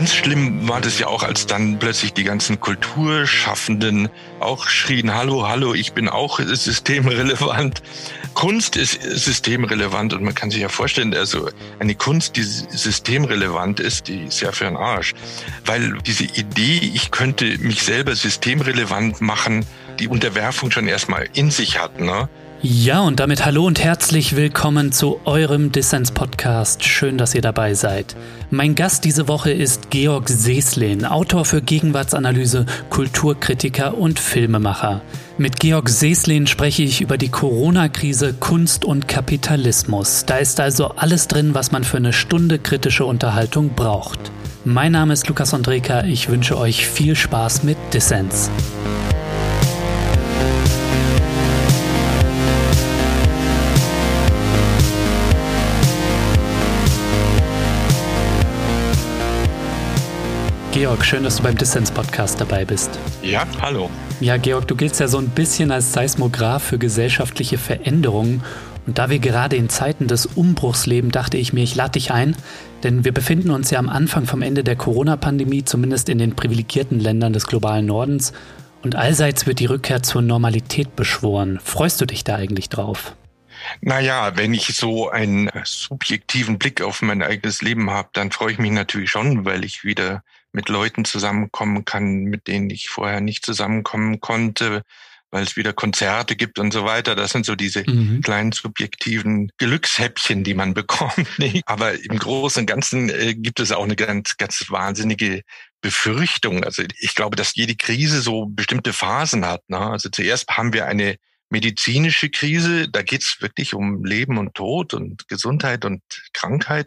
Ganz schlimm war das ja auch, als dann plötzlich die ganzen Kulturschaffenden auch schrien, hallo, hallo, ich bin auch systemrelevant. Kunst ist systemrelevant und man kann sich ja vorstellen, also eine Kunst, die systemrelevant ist, die ist ja für einen Arsch. Weil diese Idee, ich könnte mich selber systemrelevant machen, die Unterwerfung schon erstmal in sich hat. Ne? Ja, und damit hallo und herzlich willkommen zu eurem Dissens-Podcast. Schön, dass ihr dabei seid. Mein Gast diese Woche ist Georg Seeslin, Autor für Gegenwartsanalyse, Kulturkritiker und Filmemacher. Mit Georg Seeslin spreche ich über die Corona-Krise, Kunst und Kapitalismus. Da ist also alles drin, was man für eine Stunde kritische Unterhaltung braucht. Mein Name ist Lukas Andreka, ich wünsche euch viel Spaß mit Dissens. Georg, schön, dass du beim Dissens-Podcast dabei bist. Ja, hallo. Ja, Georg, du giltst ja so ein bisschen als Seismograph für gesellschaftliche Veränderungen. Und da wir gerade in Zeiten des Umbruchs leben, dachte ich mir, ich lade dich ein, denn wir befinden uns ja am Anfang vom Ende der Corona-Pandemie, zumindest in den privilegierten Ländern des globalen Nordens. Und allseits wird die Rückkehr zur Normalität beschworen. Freust du dich da eigentlich drauf? Naja, wenn ich so einen subjektiven Blick auf mein eigenes Leben habe, dann freue ich mich natürlich schon, weil ich wieder mit Leuten zusammenkommen kann, mit denen ich vorher nicht zusammenkommen konnte, weil es wieder Konzerte gibt und so weiter. Das sind so diese mhm. kleinen subjektiven Glückshäppchen, die man bekommt. Aber im Großen und Ganzen äh, gibt es auch eine ganz, ganz wahnsinnige Befürchtung. Also ich glaube, dass jede Krise so bestimmte Phasen hat. Ne? Also zuerst haben wir eine medizinische Krise, da geht es wirklich um Leben und Tod und Gesundheit und Krankheit.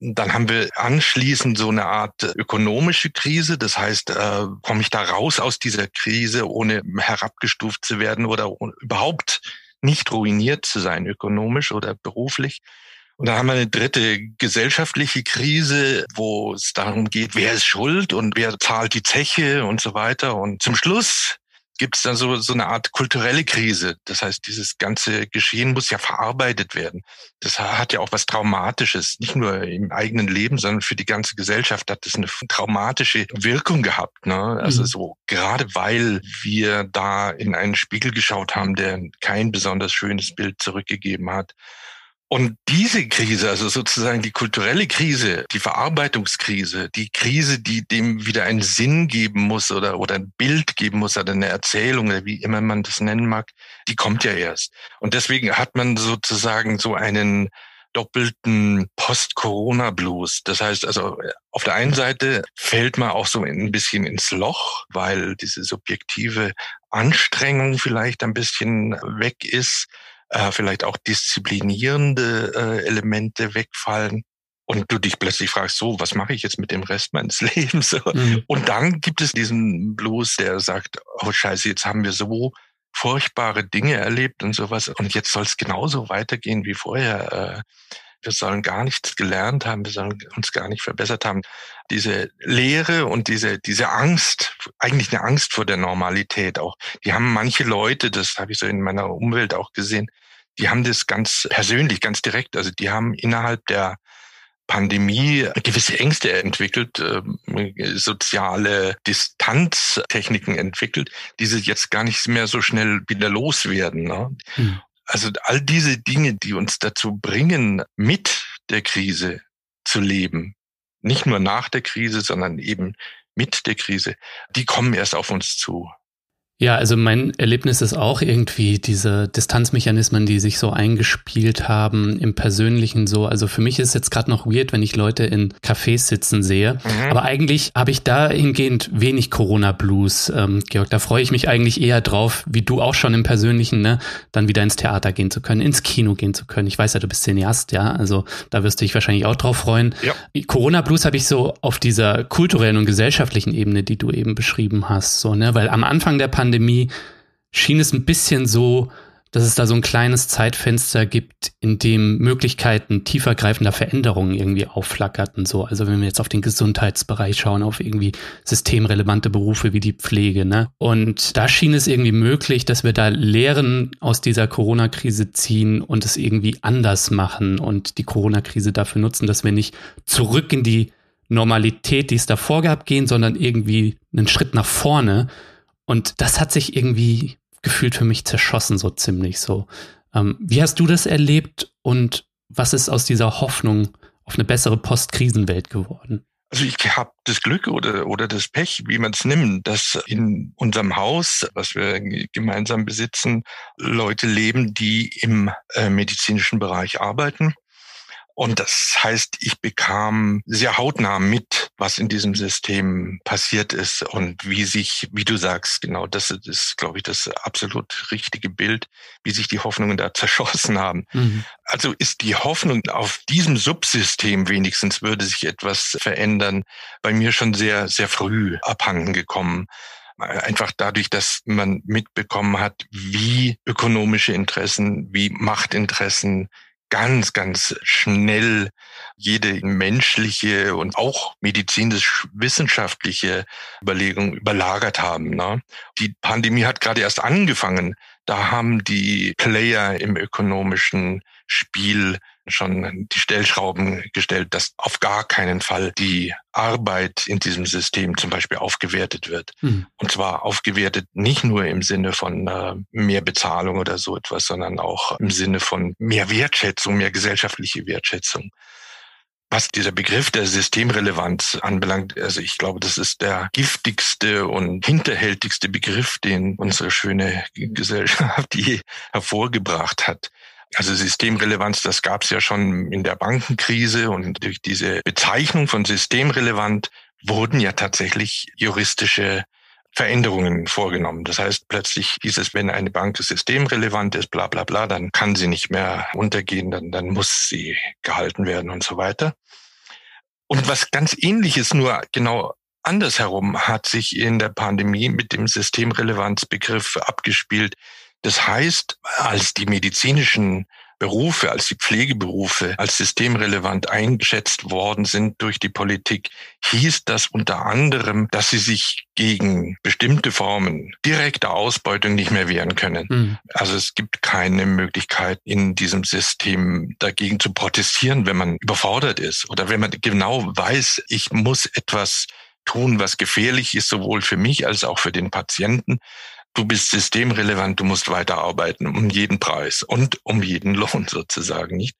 Dann haben wir anschließend so eine Art ökonomische Krise. Das heißt, äh, komme ich da raus aus dieser Krise, ohne herabgestuft zu werden oder überhaupt nicht ruiniert zu sein, ökonomisch oder beruflich. Und dann haben wir eine dritte gesellschaftliche Krise, wo es darum geht, wer ist schuld und wer zahlt die Zeche und so weiter. Und zum Schluss gibt es dann so, so eine Art kulturelle Krise. Das heißt, dieses ganze Geschehen muss ja verarbeitet werden. Das hat ja auch was Traumatisches, nicht nur im eigenen Leben, sondern für die ganze Gesellschaft hat das eine traumatische Wirkung gehabt. Ne? Also mhm. so, gerade weil wir da in einen Spiegel geschaut haben, der kein besonders schönes Bild zurückgegeben hat. Und diese Krise, also sozusagen die kulturelle Krise, die Verarbeitungskrise, die Krise, die dem wieder einen Sinn geben muss oder, oder ein Bild geben muss oder eine Erzählung oder wie immer man das nennen mag, die kommt ja erst. Und deswegen hat man sozusagen so einen doppelten Post-Corona-Blues. Das heißt also, auf der einen Seite fällt man auch so ein bisschen ins Loch, weil diese subjektive Anstrengung vielleicht ein bisschen weg ist äh, vielleicht auch disziplinierende äh, Elemente wegfallen und du dich plötzlich fragst, so, was mache ich jetzt mit dem Rest meines Lebens? Mhm. Und dann gibt es diesen Blues, der sagt, oh scheiße, jetzt haben wir so furchtbare Dinge erlebt und sowas und jetzt soll es genauso weitergehen wie vorher. Äh, wir sollen gar nichts gelernt haben, wir sollen uns gar nicht verbessert haben. Diese Lehre und diese, diese Angst, eigentlich eine Angst vor der Normalität auch, die haben manche Leute, das habe ich so in meiner Umwelt auch gesehen, die haben das ganz persönlich, ganz direkt, also die haben innerhalb der Pandemie gewisse Ängste entwickelt, äh, soziale Distanztechniken entwickelt, die sie jetzt gar nicht mehr so schnell wieder loswerden. Ne? Mhm. Also all diese Dinge, die uns dazu bringen, mit der Krise zu leben, nicht nur nach der Krise, sondern eben mit der Krise, die kommen erst auf uns zu. Ja, also mein Erlebnis ist auch irgendwie diese Distanzmechanismen, die sich so eingespielt haben im Persönlichen so. Also für mich ist jetzt gerade noch weird, wenn ich Leute in Cafés sitzen sehe. Mhm. Aber eigentlich habe ich dahingehend wenig Corona-Blues. Ähm, Georg, da freue ich mich eigentlich eher drauf, wie du auch schon im Persönlichen, ne, dann wieder ins Theater gehen zu können, ins Kino gehen zu können. Ich weiß ja, du bist Cineast, ja. Also da wirst du dich wahrscheinlich auch drauf freuen. Ja. Corona-Blues habe ich so auf dieser kulturellen und gesellschaftlichen Ebene, die du eben beschrieben hast, so, ne, weil am Anfang der Pandemie Pandemie schien es ein bisschen so, dass es da so ein kleines Zeitfenster gibt, in dem Möglichkeiten tiefergreifender Veränderungen irgendwie aufflackerten. So, also wenn wir jetzt auf den Gesundheitsbereich schauen, auf irgendwie systemrelevante Berufe wie die Pflege, ne? Und da schien es irgendwie möglich, dass wir da Lehren aus dieser Corona-Krise ziehen und es irgendwie anders machen und die Corona-Krise dafür nutzen, dass wir nicht zurück in die Normalität, die es davor gab, gehen, sondern irgendwie einen Schritt nach vorne. Und das hat sich irgendwie gefühlt für mich zerschossen, so ziemlich so. Ähm, wie hast du das erlebt und was ist aus dieser Hoffnung auf eine bessere Postkrisenwelt geworden? Also ich habe das Glück oder, oder das Pech, wie man es nimmt, dass in unserem Haus, was wir gemeinsam besitzen, Leute leben, die im äh, medizinischen Bereich arbeiten und das heißt, ich bekam sehr hautnah mit, was in diesem System passiert ist und wie sich, wie du sagst, genau, das ist, glaube ich, das absolut richtige Bild, wie sich die Hoffnungen da zerschossen haben. Mhm. Also ist die Hoffnung auf diesem Subsystem wenigstens würde sich etwas verändern, bei mir schon sehr, sehr früh abhanden gekommen einfach dadurch, dass man mitbekommen hat, wie ökonomische Interessen, wie Machtinteressen, ganz, ganz schnell jede menschliche und auch medizinisch-wissenschaftliche Überlegung überlagert haben. Ne? Die Pandemie hat gerade erst angefangen. Da haben die Player im ökonomischen Spiel schon die Stellschrauben gestellt, dass auf gar keinen Fall die Arbeit in diesem System zum Beispiel aufgewertet wird. Mhm. Und zwar aufgewertet nicht nur im Sinne von äh, mehr Bezahlung oder so etwas, sondern auch im Sinne von mehr Wertschätzung, mehr gesellschaftliche Wertschätzung. Was dieser Begriff der Systemrelevanz anbelangt, also ich glaube, das ist der giftigste und hinterhältigste Begriff, den unsere schöne Gesellschaft je hervorgebracht hat. Also Systemrelevanz, das gab es ja schon in der Bankenkrise und durch diese Bezeichnung von systemrelevant wurden ja tatsächlich juristische Veränderungen vorgenommen. Das heißt, plötzlich hieß es, wenn eine Bank systemrelevant ist, bla bla bla, dann kann sie nicht mehr untergehen, dann, dann muss sie gehalten werden und so weiter. Und was ganz ähnliches, nur genau andersherum hat sich in der Pandemie mit dem Systemrelevanzbegriff abgespielt. Das heißt, als die medizinischen Berufe, als die Pflegeberufe als systemrelevant eingeschätzt worden sind durch die Politik, hieß das unter anderem, dass sie sich gegen bestimmte Formen direkter Ausbeutung nicht mehr wehren können. Mhm. Also es gibt keine Möglichkeit in diesem System dagegen zu protestieren, wenn man überfordert ist oder wenn man genau weiß, ich muss etwas tun, was gefährlich ist, sowohl für mich als auch für den Patienten du bist systemrelevant, du musst weiterarbeiten um jeden Preis und um jeden Lohn sozusagen, nicht?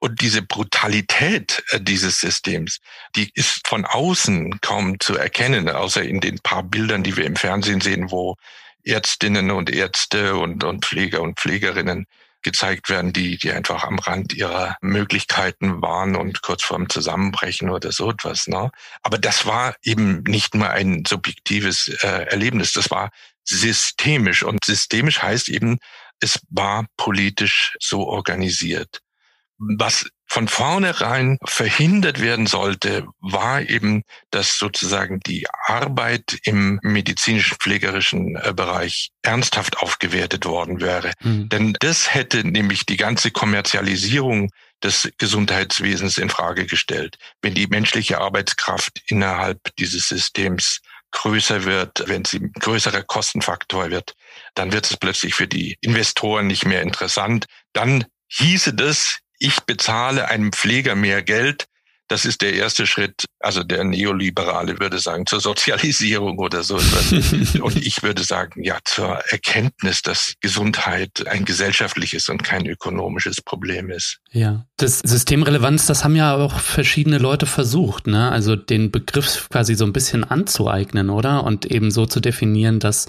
Und diese Brutalität äh, dieses Systems, die ist von außen kaum zu erkennen, außer in den paar Bildern, die wir im Fernsehen sehen, wo Ärztinnen und Ärzte und, und Pfleger und Pflegerinnen gezeigt werden, die, die einfach am Rand ihrer Möglichkeiten waren und kurz vorm Zusammenbrechen oder so etwas. Ne? Aber das war eben nicht nur ein subjektives äh, Erlebnis, das war systemisch. Und systemisch heißt eben, es war politisch so organisiert. Was von vornherein verhindert werden sollte, war eben, dass sozusagen die Arbeit im medizinischen, pflegerischen äh, Bereich ernsthaft aufgewertet worden wäre. Mhm. Denn das hätte nämlich die ganze Kommerzialisierung des Gesundheitswesens in Frage gestellt. Wenn die menschliche Arbeitskraft innerhalb dieses Systems größer wird, wenn sie ein größerer Kostenfaktor wird, dann wird es plötzlich für die Investoren nicht mehr interessant. Dann hieße das, ich bezahle einem Pfleger mehr Geld, das ist der erste Schritt, also der Neoliberale würde sagen, zur Sozialisierung oder so etwas. und ich würde sagen, ja, zur Erkenntnis, dass Gesundheit ein gesellschaftliches und kein ökonomisches Problem ist. Ja, das Systemrelevanz, das haben ja auch verschiedene Leute versucht, ne? Also den Begriff quasi so ein bisschen anzueignen, oder? Und eben so zu definieren, dass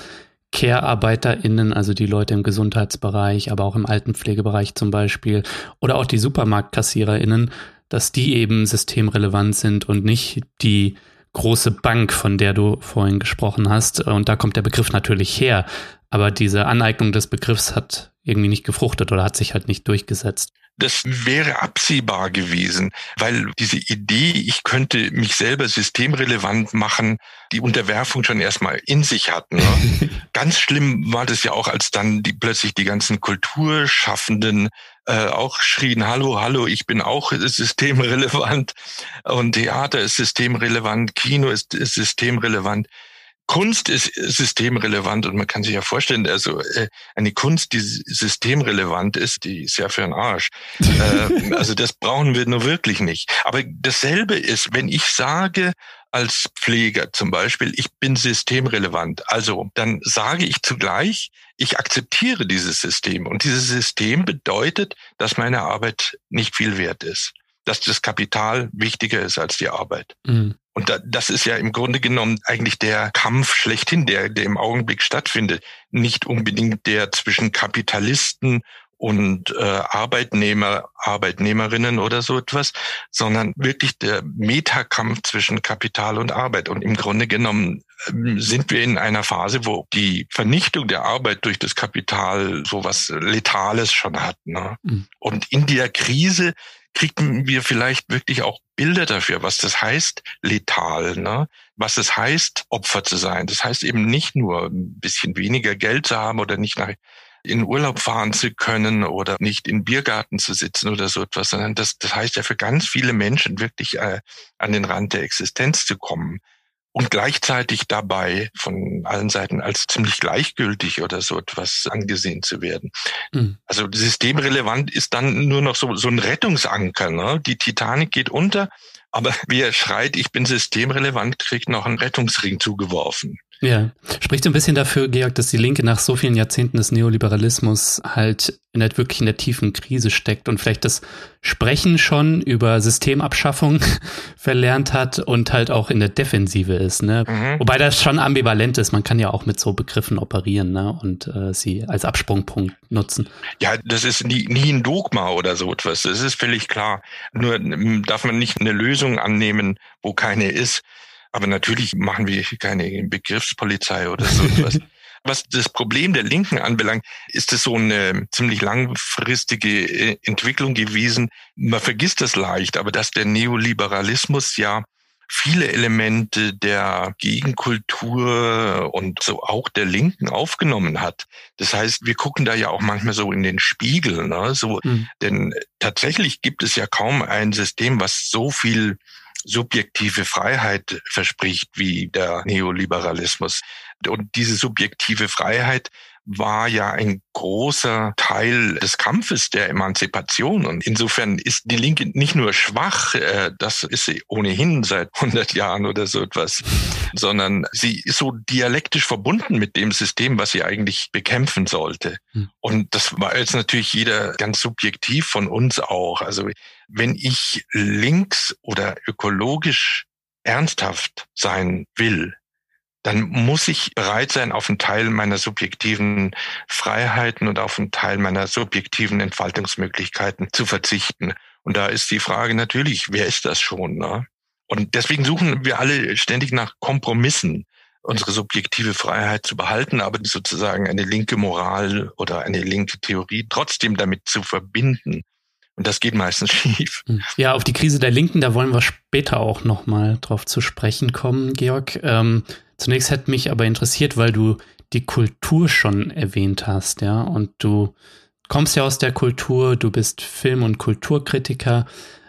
Care-ArbeiterInnen, also die Leute im Gesundheitsbereich, aber auch im Altenpflegebereich zum Beispiel, oder auch die SupermarktkassiererInnen, dass die eben systemrelevant sind und nicht die große Bank, von der du vorhin gesprochen hast. Und da kommt der Begriff natürlich her. Aber diese Aneignung des Begriffs hat irgendwie nicht gefruchtet oder hat sich halt nicht durchgesetzt. Das wäre absehbar gewesen, weil diese Idee, ich könnte mich selber systemrelevant machen, die Unterwerfung schon erstmal in sich hatten. Ne? Ganz schlimm war das ja auch, als dann die plötzlich die ganzen Kulturschaffenden äh, auch schrien, hallo, hallo, ich bin auch systemrelevant und Theater ist systemrelevant, Kino ist, ist systemrelevant Kunst ist systemrelevant und man kann sich ja vorstellen, also äh, eine Kunst, die systemrelevant ist, die ist ja für einen Arsch. äh, also das brauchen wir nur wirklich nicht. Aber dasselbe ist, wenn ich sage, als Pfleger zum Beispiel, ich bin systemrelevant. Also dann sage ich zugleich, ich akzeptiere dieses System. Und dieses System bedeutet, dass meine Arbeit nicht viel wert ist. Dass das Kapital wichtiger ist als die Arbeit. Mhm. Und das ist ja im Grunde genommen eigentlich der Kampf schlechthin, der, der im Augenblick stattfindet. Nicht unbedingt der zwischen Kapitalisten und äh, Arbeitnehmer, Arbeitnehmerinnen oder so etwas, sondern wirklich der Metakampf zwischen Kapital und Arbeit. Und im Grunde genommen ähm, sind wir in einer Phase, wo die Vernichtung der Arbeit durch das Kapital so was Letales schon hat. Ne? Mhm. Und in der Krise kriegen wir vielleicht wirklich auch Bilder dafür, was das heißt, letal, ne? was es heißt, Opfer zu sein. Das heißt eben nicht nur ein bisschen weniger Geld zu haben oder nicht nach in Urlaub fahren zu können oder nicht in Biergarten zu sitzen oder so etwas, sondern das, das heißt ja für ganz viele Menschen wirklich äh, an den Rand der Existenz zu kommen und gleichzeitig dabei von allen Seiten als ziemlich gleichgültig oder so etwas angesehen zu werden. Mhm. Also systemrelevant ist dann nur noch so, so ein Rettungsanker. Ne? Die Titanic geht unter, aber wer schreit, ich bin systemrelevant, kriegt noch einen Rettungsring zugeworfen. Ja, spricht so ein bisschen dafür, Georg, dass die Linke nach so vielen Jahrzehnten des Neoliberalismus halt in der, wirklich in der tiefen Krise steckt und vielleicht das Sprechen schon über Systemabschaffung verlernt hat und halt auch in der Defensive ist. Ne? Mhm. Wobei das schon ambivalent ist. Man kann ja auch mit so Begriffen operieren ne? und äh, sie als Absprungpunkt nutzen. Ja, das ist nie, nie ein Dogma oder so etwas. Das ist völlig klar. Nur darf man nicht eine Lösung annehmen, wo keine ist. Aber natürlich machen wir keine Begriffspolizei oder so etwas. Was das Problem der Linken anbelangt, ist es so eine ziemlich langfristige äh, Entwicklung gewesen. Man vergisst das leicht, aber dass der Neoliberalismus ja viele Elemente der Gegenkultur und so auch der Linken aufgenommen hat. Das heißt, wir gucken da ja auch manchmal so in den Spiegel, ne? so, mhm. denn tatsächlich gibt es ja kaum ein System, was so viel subjektive Freiheit verspricht wie der Neoliberalismus. Und diese subjektive Freiheit war ja ein großer Teil des Kampfes der Emanzipation. Und insofern ist die Linke nicht nur schwach, äh, das ist sie ohnehin seit 100 Jahren oder so etwas, sondern sie ist so dialektisch verbunden mit dem System, was sie eigentlich bekämpfen sollte. Hm. Und das war jetzt natürlich jeder ganz subjektiv von uns auch. Also wenn ich links oder ökologisch ernsthaft sein will, dann muss ich bereit sein, auf einen Teil meiner subjektiven Freiheiten und auf einen Teil meiner subjektiven Entfaltungsmöglichkeiten zu verzichten. Und da ist die Frage natürlich, wer ist das schon? Ne? Und deswegen suchen wir alle ständig nach Kompromissen, unsere subjektive Freiheit zu behalten, aber sozusagen eine linke Moral oder eine linke Theorie trotzdem damit zu verbinden. Und das geht meistens schief. Hm. Ja, auf die Krise der Linken, da wollen wir später auch nochmal drauf zu sprechen kommen, Georg. Ähm, zunächst hätte mich aber interessiert, weil du die Kultur schon erwähnt hast, ja, und du kommst ja aus der Kultur, du bist Film- und Kulturkritiker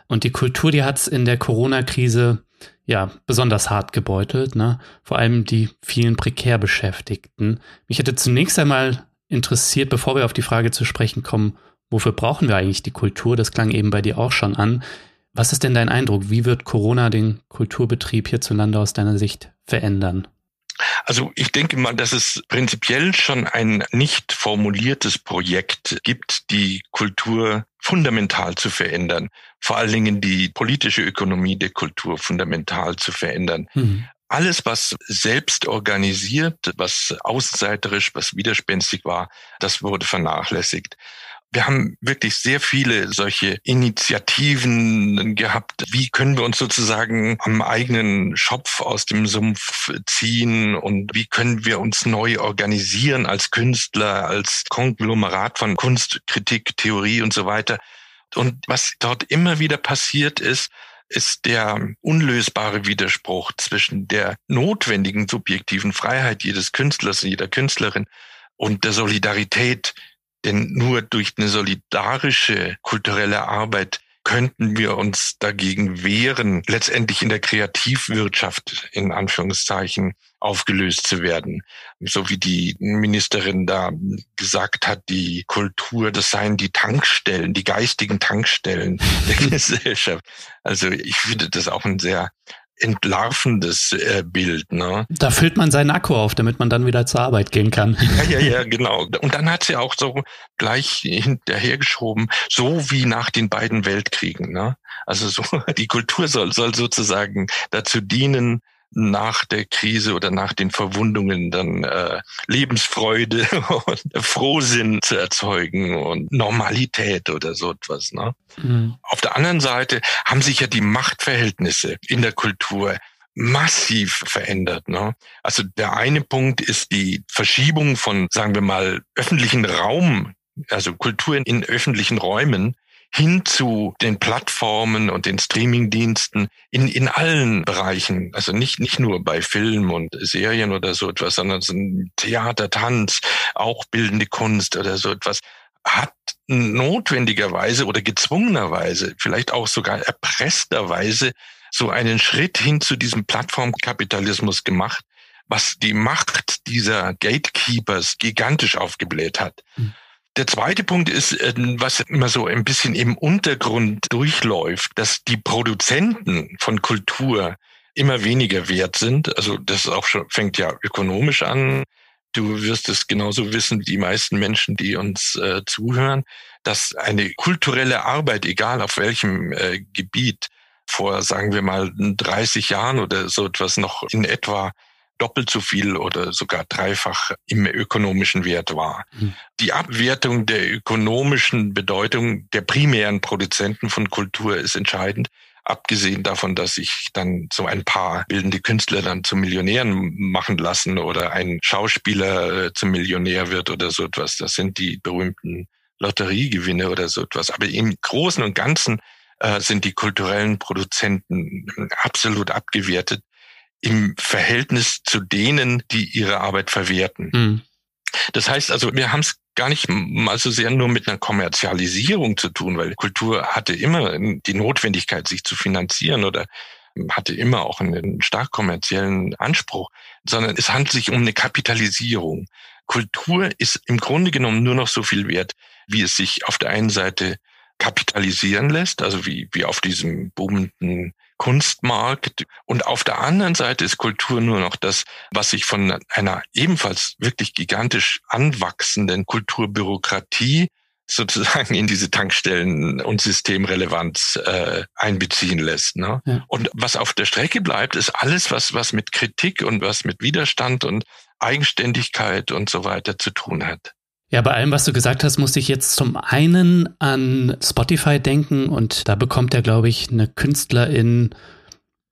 und die Kultur, die hat es in der Corona-Krise ja besonders hart gebeutelt, ne? Vor allem die vielen prekär Beschäftigten. Mich hätte zunächst einmal interessiert, bevor wir auf die Frage zu sprechen kommen, Wofür brauchen wir eigentlich die Kultur? Das klang eben bei dir auch schon an. Was ist denn dein Eindruck? Wie wird Corona den Kulturbetrieb hierzulande aus deiner Sicht verändern? Also ich denke mal, dass es prinzipiell schon ein nicht formuliertes Projekt gibt, die Kultur fundamental zu verändern. Vor allen Dingen die politische Ökonomie der Kultur fundamental zu verändern. Mhm. Alles, was selbst organisiert, was außenseiterisch, was widerspenstig war, das wurde vernachlässigt. Wir haben wirklich sehr viele solche Initiativen gehabt. Wie können wir uns sozusagen am eigenen Schopf aus dem Sumpf ziehen und wie können wir uns neu organisieren als Künstler, als Konglomerat von Kunst, Kritik, Theorie und so weiter. Und was dort immer wieder passiert ist, ist der unlösbare Widerspruch zwischen der notwendigen subjektiven Freiheit jedes Künstlers, jeder Künstlerin und der Solidarität, denn nur durch eine solidarische kulturelle Arbeit könnten wir uns dagegen wehren, letztendlich in der Kreativwirtschaft in Anführungszeichen aufgelöst zu werden. So wie die Ministerin da gesagt hat, die Kultur, das seien die Tankstellen, die geistigen Tankstellen der Gesellschaft. Also ich finde das auch ein sehr entlarvendes äh, Bild. Ne? Da füllt man seinen Akku auf, damit man dann wieder zur Arbeit gehen kann. Ja, ja, ja, genau. Und dann hat sie auch so gleich hinterhergeschoben, so wie nach den beiden Weltkriegen. Ne? Also so die Kultur soll, soll sozusagen dazu dienen, nach der Krise oder nach den Verwundungen dann äh, Lebensfreude und Frohsinn zu erzeugen und Normalität oder so etwas. Ne? Mhm. Auf der anderen Seite haben sich ja die Machtverhältnisse in der Kultur massiv verändert. Ne? Also der eine Punkt ist die Verschiebung von, sagen wir mal, öffentlichen Raum, also Kultur in öffentlichen Räumen hin zu den Plattformen und den Streamingdiensten in, in allen Bereichen. Also nicht, nicht nur bei Film und Serien oder so etwas, sondern Theater, Tanz, auch bildende Kunst oder so etwas hat notwendigerweise oder gezwungenerweise, vielleicht auch sogar erpressterweise so einen Schritt hin zu diesem Plattformkapitalismus gemacht, was die Macht dieser Gatekeepers gigantisch aufgebläht hat. Mhm. Der zweite Punkt ist, äh, was immer so ein bisschen im Untergrund durchläuft, dass die Produzenten von Kultur immer weniger wert sind. Also das auch schon, fängt ja ökonomisch an. Du wirst es genauso wissen wie die meisten Menschen, die uns äh, zuhören, dass eine kulturelle Arbeit, egal auf welchem äh, Gebiet, vor, sagen wir mal, 30 Jahren oder so etwas noch in etwa doppelt so viel oder sogar dreifach im ökonomischen Wert war. Mhm. Die Abwertung der ökonomischen Bedeutung der primären Produzenten von Kultur ist entscheidend. Abgesehen davon, dass sich dann so ein paar bildende Künstler dann zu Millionären machen lassen oder ein Schauspieler äh, zum Millionär wird oder so etwas. Das sind die berühmten Lotteriegewinne oder so etwas. Aber im Großen und Ganzen äh, sind die kulturellen Produzenten absolut abgewertet im Verhältnis zu denen, die ihre Arbeit verwerten. Mhm. Das heißt also, wir haben es gar nicht mal so sehr nur mit einer Kommerzialisierung zu tun, weil Kultur hatte immer die Notwendigkeit, sich zu finanzieren oder hatte immer auch einen stark kommerziellen Anspruch, sondern es handelt sich um eine Kapitalisierung. Kultur ist im Grunde genommen nur noch so viel wert, wie es sich auf der einen Seite kapitalisieren lässt, also wie, wie auf diesem boomenden Kunstmarkt. Und auf der anderen Seite ist Kultur nur noch das, was sich von einer ebenfalls wirklich gigantisch anwachsenden Kulturbürokratie sozusagen in diese Tankstellen und Systemrelevanz äh, einbeziehen lässt. Ne? Ja. Und was auf der Strecke bleibt, ist alles, was, was mit Kritik und was mit Widerstand und Eigenständigkeit und so weiter zu tun hat. Ja, bei allem, was du gesagt hast, musste ich jetzt zum einen an Spotify denken und da bekommt er, glaube ich, eine Künstlerin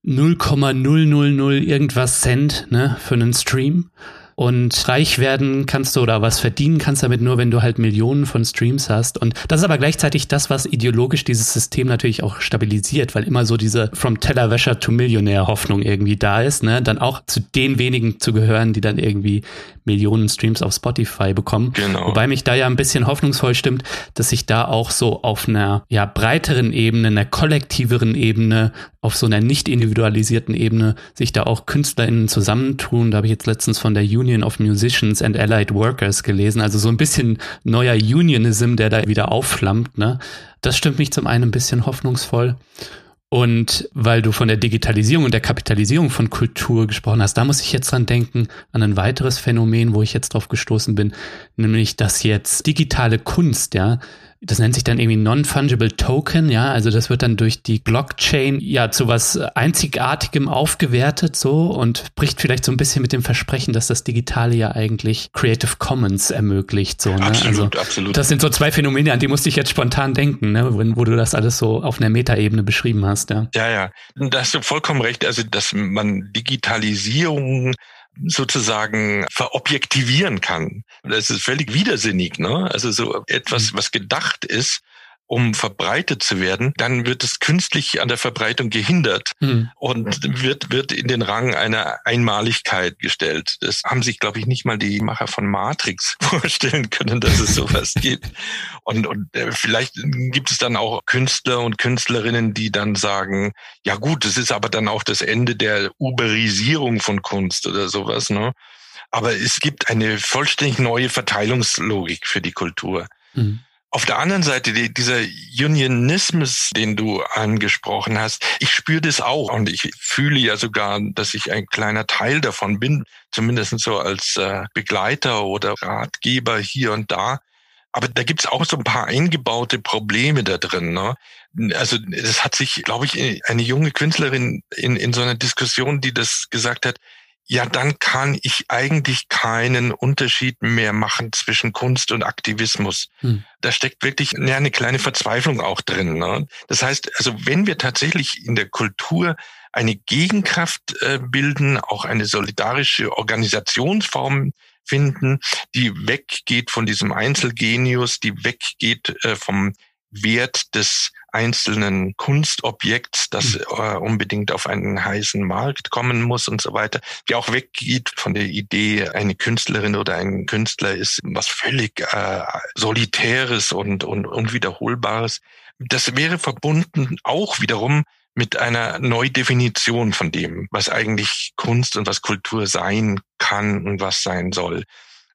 0,000 irgendwas Cent ne, für einen Stream. Und reich werden kannst du oder was verdienen kannst damit nur, wenn du halt Millionen von Streams hast. Und das ist aber gleichzeitig das, was ideologisch dieses System natürlich auch stabilisiert, weil immer so diese From Tellerwäscher to Millionär Hoffnung irgendwie da ist, ne? Dann auch zu den wenigen zu gehören, die dann irgendwie Millionen Streams auf Spotify bekommen. Genau. Wobei mich da ja ein bisschen hoffnungsvoll stimmt, dass sich da auch so auf einer ja breiteren Ebene, einer kollektiveren Ebene, auf so einer nicht individualisierten Ebene sich da auch KünstlerInnen zusammentun. Da habe ich jetzt letztens von der Union of Musicians and Allied Workers gelesen. Also so ein bisschen neuer Unionism, der da wieder aufflammt. Ne? Das stimmt mich zum einen ein bisschen hoffnungsvoll. Und weil du von der Digitalisierung und der Kapitalisierung von Kultur gesprochen hast, da muss ich jetzt dran denken, an ein weiteres Phänomen, wo ich jetzt drauf gestoßen bin, nämlich dass jetzt digitale Kunst, ja, das nennt sich dann irgendwie Non-Fungible Token, ja, also das wird dann durch die Blockchain ja zu was Einzigartigem aufgewertet so und bricht vielleicht so ein bisschen mit dem Versprechen, dass das Digitale ja eigentlich Creative Commons ermöglicht, so, ne? Absolut, also, absolut. Das sind so zwei Phänomene, an die musste ich jetzt spontan denken, ne, wo, wo du das alles so auf einer Metaebene beschrieben hast, ja. Ja, ja, da hast du vollkommen recht, also dass man Digitalisierung sozusagen verobjektivieren kann. Das ist völlig widersinnig, ne? Also so etwas, mhm. was gedacht ist, um verbreitet zu werden, dann wird es künstlich an der Verbreitung gehindert mhm. und wird, wird in den Rang einer Einmaligkeit gestellt. Das haben sich, glaube ich, nicht mal die Macher von Matrix vorstellen können, dass es sowas gibt. Und, und äh, vielleicht gibt es dann auch Künstler und Künstlerinnen, die dann sagen, ja gut, das ist aber dann auch das Ende der Uberisierung von Kunst oder sowas. Ne? Aber es gibt eine vollständig neue Verteilungslogik für die Kultur. Mhm. Auf der anderen Seite, dieser Unionismus, den du angesprochen hast, ich spüre das auch und ich fühle ja sogar, dass ich ein kleiner Teil davon bin, zumindest so als äh, Begleiter oder Ratgeber hier und da. Aber da gibt's auch so ein paar eingebaute Probleme da drin. Ne? Also es hat sich, glaube ich, eine junge Künstlerin in, in so einer Diskussion, die das gesagt hat, ja, dann kann ich eigentlich keinen Unterschied mehr machen zwischen Kunst und Aktivismus. Hm. Da steckt wirklich ja, eine kleine Verzweiflung auch drin. Ne? Das heißt, also wenn wir tatsächlich in der Kultur eine Gegenkraft äh, bilden, auch eine solidarische Organisationsform finden, die weggeht von diesem Einzelgenius, die weggeht äh, vom Wert des einzelnen Kunstobjekts, das mhm. äh, unbedingt auf einen heißen Markt kommen muss und so weiter, die auch weggeht von der Idee, eine Künstlerin oder ein Künstler ist was völlig äh, Solitäres und, und Unwiederholbares. Das wäre verbunden auch wiederum mit einer Neudefinition von dem, was eigentlich Kunst und was Kultur sein kann und was sein soll.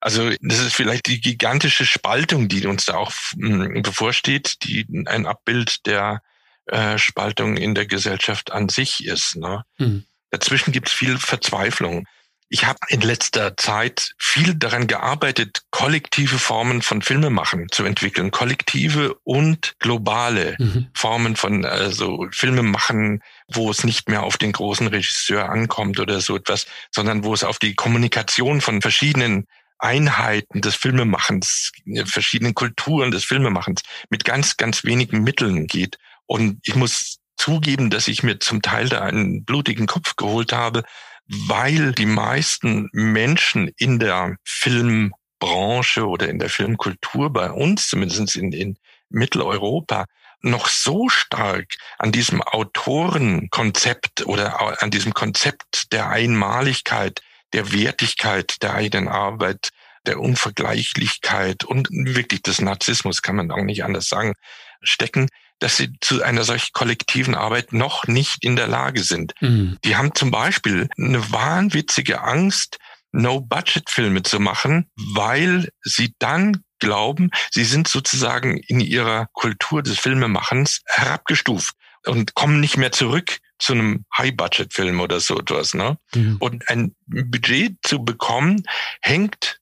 Also das ist vielleicht die gigantische Spaltung, die uns da auch hm, bevorsteht, die ein Abbild der äh, Spaltung in der Gesellschaft an sich ist. Ne? Mhm. Dazwischen gibt es viel Verzweiflung. Ich habe in letzter Zeit viel daran gearbeitet, kollektive Formen von Filmemachen zu entwickeln, kollektive und globale mhm. Formen von also Filmemachen, wo es nicht mehr auf den großen Regisseur ankommt oder so etwas, sondern wo es auf die Kommunikation von verschiedenen Einheiten des Filmemachens, verschiedenen Kulturen des Filmemachens mit ganz, ganz wenigen Mitteln geht. Und ich muss zugeben, dass ich mir zum Teil da einen blutigen Kopf geholt habe, weil die meisten Menschen in der Filmbranche oder in der Filmkultur bei uns, zumindest in, in Mitteleuropa, noch so stark an diesem Autorenkonzept oder an diesem Konzept der Einmaligkeit der Wertigkeit der eigenen Arbeit, der Unvergleichlichkeit und wirklich des Narzissmus, kann man auch nicht anders sagen, stecken, dass sie zu einer solch kollektiven Arbeit noch nicht in der Lage sind. Mhm. Die haben zum Beispiel eine wahnwitzige Angst, No-Budget-Filme zu machen, weil sie dann glauben, sie sind sozusagen in ihrer Kultur des Filmemachens herabgestuft und kommen nicht mehr zurück zu einem High-Budget-Film oder so etwas. Ne? Mhm. Und ein Budget zu bekommen, hängt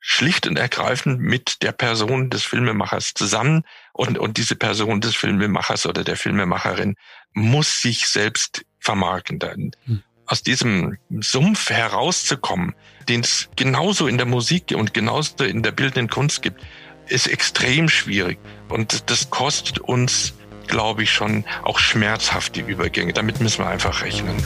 schlicht und ergreifend mit der Person des Filmemachers zusammen. Und, und diese Person des Filmemachers oder der Filmemacherin muss sich selbst vermarkten. Mhm. Aus diesem Sumpf herauszukommen, den es genauso in der Musik und genauso in der bildenden Kunst gibt, ist extrem schwierig. Und das kostet uns glaube ich, schon auch schmerzhafte Übergänge. Damit müssen wir einfach rechnen.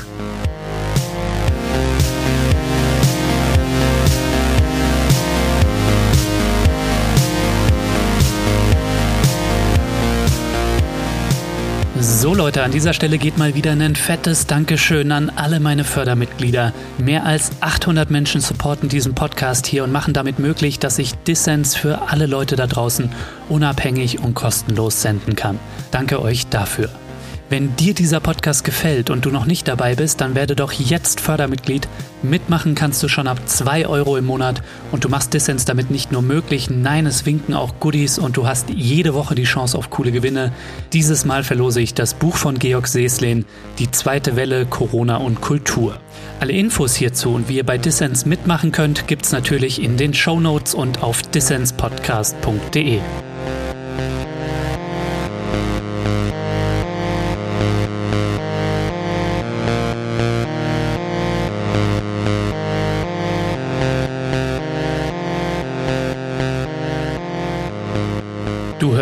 So Leute, an dieser Stelle geht mal wieder ein fettes Dankeschön an alle meine Fördermitglieder. Mehr als 800 Menschen supporten diesen Podcast hier und machen damit möglich, dass ich Dissens für alle Leute da draußen unabhängig und kostenlos senden kann. Danke euch dafür. Wenn dir dieser Podcast gefällt und du noch nicht dabei bist, dann werde doch jetzt Fördermitglied. Mitmachen kannst du schon ab 2 Euro im Monat und du machst Dissens damit nicht nur möglich, nein, es winken auch Goodies und du hast jede Woche die Chance auf coole Gewinne. Dieses Mal verlose ich das Buch von Georg Seeslin, Die zweite Welle Corona und Kultur. Alle Infos hierzu und wie ihr bei Dissens mitmachen könnt, gibt's natürlich in den Show Notes und auf dissenspodcast.de.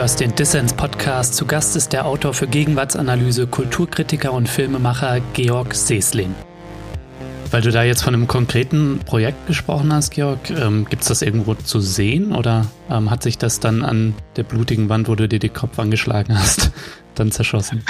hörst den Dissens Podcast. Zu Gast ist der Autor für Gegenwartsanalyse, Kulturkritiker und Filmemacher Georg Seslin. Weil du da jetzt von einem konkreten Projekt gesprochen hast, Georg, ähm, gibt es das irgendwo zu sehen oder ähm, hat sich das dann an der blutigen Wand, wo du dir den Kopf angeschlagen hast, dann zerschossen?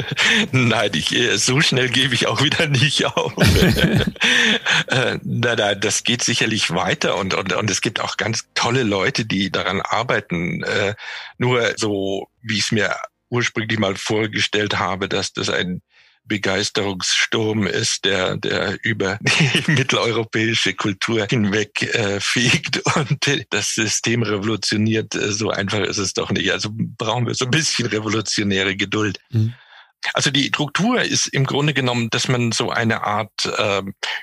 nein, ich, äh, so schnell gebe ich auch wieder nicht auf. äh, nein, nein, das geht sicherlich weiter und, und, und es gibt auch ganz tolle Leute, die daran arbeiten. Äh, nur so, wie ich es mir ursprünglich mal vorgestellt habe, dass das ein Begeisterungssturm ist, der, der über die mitteleuropäische Kultur hinweg äh, fegt und das System revolutioniert. Äh, so einfach ist es doch nicht. Also brauchen wir so ein bisschen revolutionäre Geduld. Mhm. Also die Struktur ist im Grunde genommen, dass man so eine Art äh,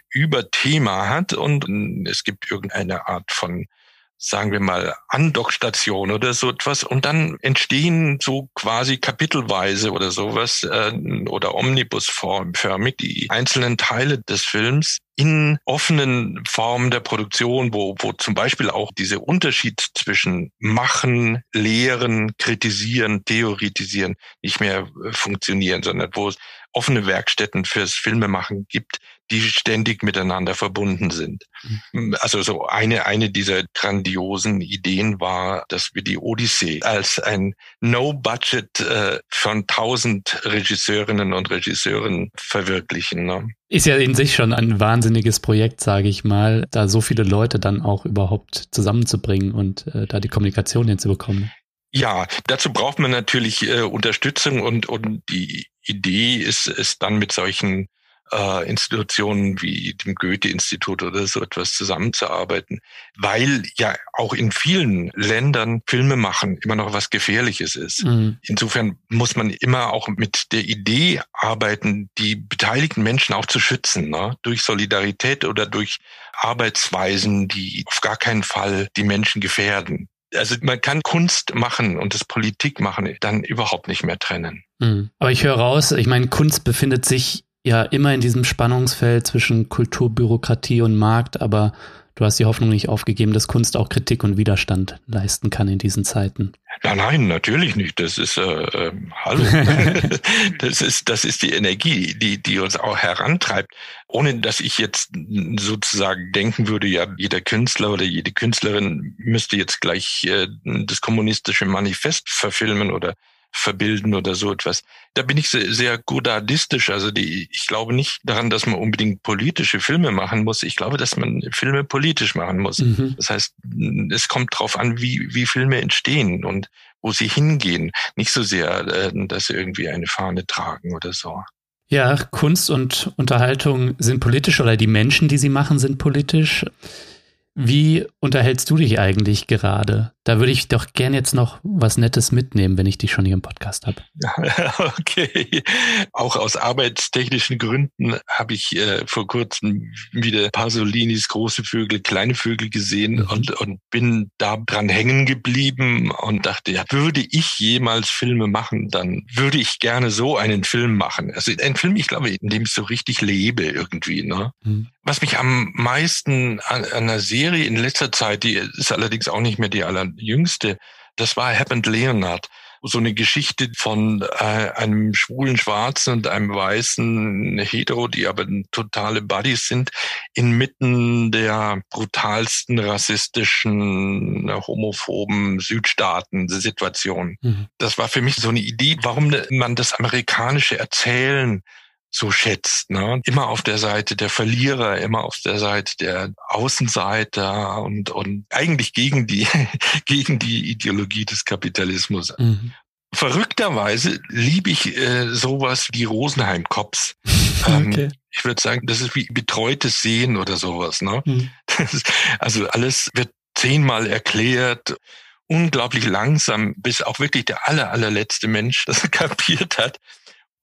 Überthema hat und es gibt irgendeine Art von sagen wir mal, Andockstation oder so etwas. Und dann entstehen so quasi kapitelweise oder sowas äh, oder omnibusförmig die einzelnen Teile des Films in offenen Formen der Produktion, wo, wo zum Beispiel auch dieser Unterschied zwischen Machen, Lehren, Kritisieren, Theoretisieren nicht mehr äh, funktionieren, sondern wo es offene Werkstätten fürs Filmemachen gibt, die ständig miteinander verbunden sind. Mhm. Also so eine, eine dieser grandiosen Ideen war, dass wir die Odyssee als ein No-Budget äh, von tausend Regisseurinnen und Regisseuren verwirklichen. Ne? Ist ja in sich schon ein wahnsinniges Projekt, sage ich mal, da so viele Leute dann auch überhaupt zusammenzubringen und äh, da die Kommunikation hinzubekommen. Ja, dazu braucht man natürlich äh, Unterstützung und, und die Idee ist, ist dann mit solchen äh, Institutionen wie dem Goethe-Institut oder so etwas zusammenzuarbeiten, weil ja auch in vielen Ländern Filme machen immer noch was Gefährliches ist. Mhm. Insofern muss man immer auch mit der Idee arbeiten, die beteiligten Menschen auch zu schützen, ne? durch Solidarität oder durch Arbeitsweisen, die auf gar keinen Fall die Menschen gefährden. Also man kann Kunst machen und das Politik machen dann überhaupt nicht mehr trennen. Mhm. Aber ich höre raus, ich meine, Kunst befindet sich ja immer in diesem Spannungsfeld zwischen Kulturbürokratie und Markt, aber du hast die Hoffnung nicht aufgegeben, dass Kunst auch Kritik und Widerstand leisten kann in diesen Zeiten. Ja, nein, natürlich nicht. Das ist äh, äh, hallo. das ist das ist die Energie, die die uns auch herantreibt, ohne dass ich jetzt sozusagen denken würde, ja, jeder Künstler oder jede Künstlerin müsste jetzt gleich äh, das kommunistische Manifest verfilmen oder verbilden oder so etwas. Da bin ich sehr, godadistisch. Also die, ich glaube nicht daran, dass man unbedingt politische Filme machen muss. Ich glaube, dass man Filme politisch machen muss. Mhm. Das heißt, es kommt drauf an, wie, wie Filme entstehen und wo sie hingehen. Nicht so sehr, äh, dass sie irgendwie eine Fahne tragen oder so. Ja, Kunst und Unterhaltung sind politisch oder die Menschen, die sie machen, sind politisch. Wie unterhältst du dich eigentlich gerade? Da würde ich doch gern jetzt noch was Nettes mitnehmen, wenn ich dich schon hier im Podcast habe. Okay. Auch aus arbeitstechnischen Gründen habe ich äh, vor kurzem wieder Pasolinis große Vögel, kleine Vögel gesehen mhm. und, und bin da dran hängen geblieben und dachte, ja, würde ich jemals Filme machen, dann würde ich gerne so einen Film machen. Also ein Film, ich glaube, in dem ich so richtig lebe irgendwie. Ne? Mhm. Was mich am meisten an, an einer Serie in letzter Zeit, die ist allerdings auch nicht mehr die allerjüngste, das war Happened Leonard. So eine Geschichte von äh, einem schwulen Schwarzen und einem weißen Hetero, die aber totale Buddies sind, inmitten der brutalsten rassistischen, homophoben Südstaaten-Situation. Mhm. Das war für mich so eine Idee, warum man das amerikanische Erzählen so schätzt. Ne? Immer auf der Seite der Verlierer, immer auf der Seite der Außenseiter und, und eigentlich gegen die, gegen die Ideologie des Kapitalismus. Mhm. Verrückterweise liebe ich äh, sowas wie Rosenheim-Cops. Ähm, okay. Ich würde sagen, das ist wie betreutes Sehen oder sowas. Ne? Mhm. Ist, also alles wird zehnmal erklärt unglaublich langsam, bis auch wirklich der aller, allerletzte Mensch das kapiert hat.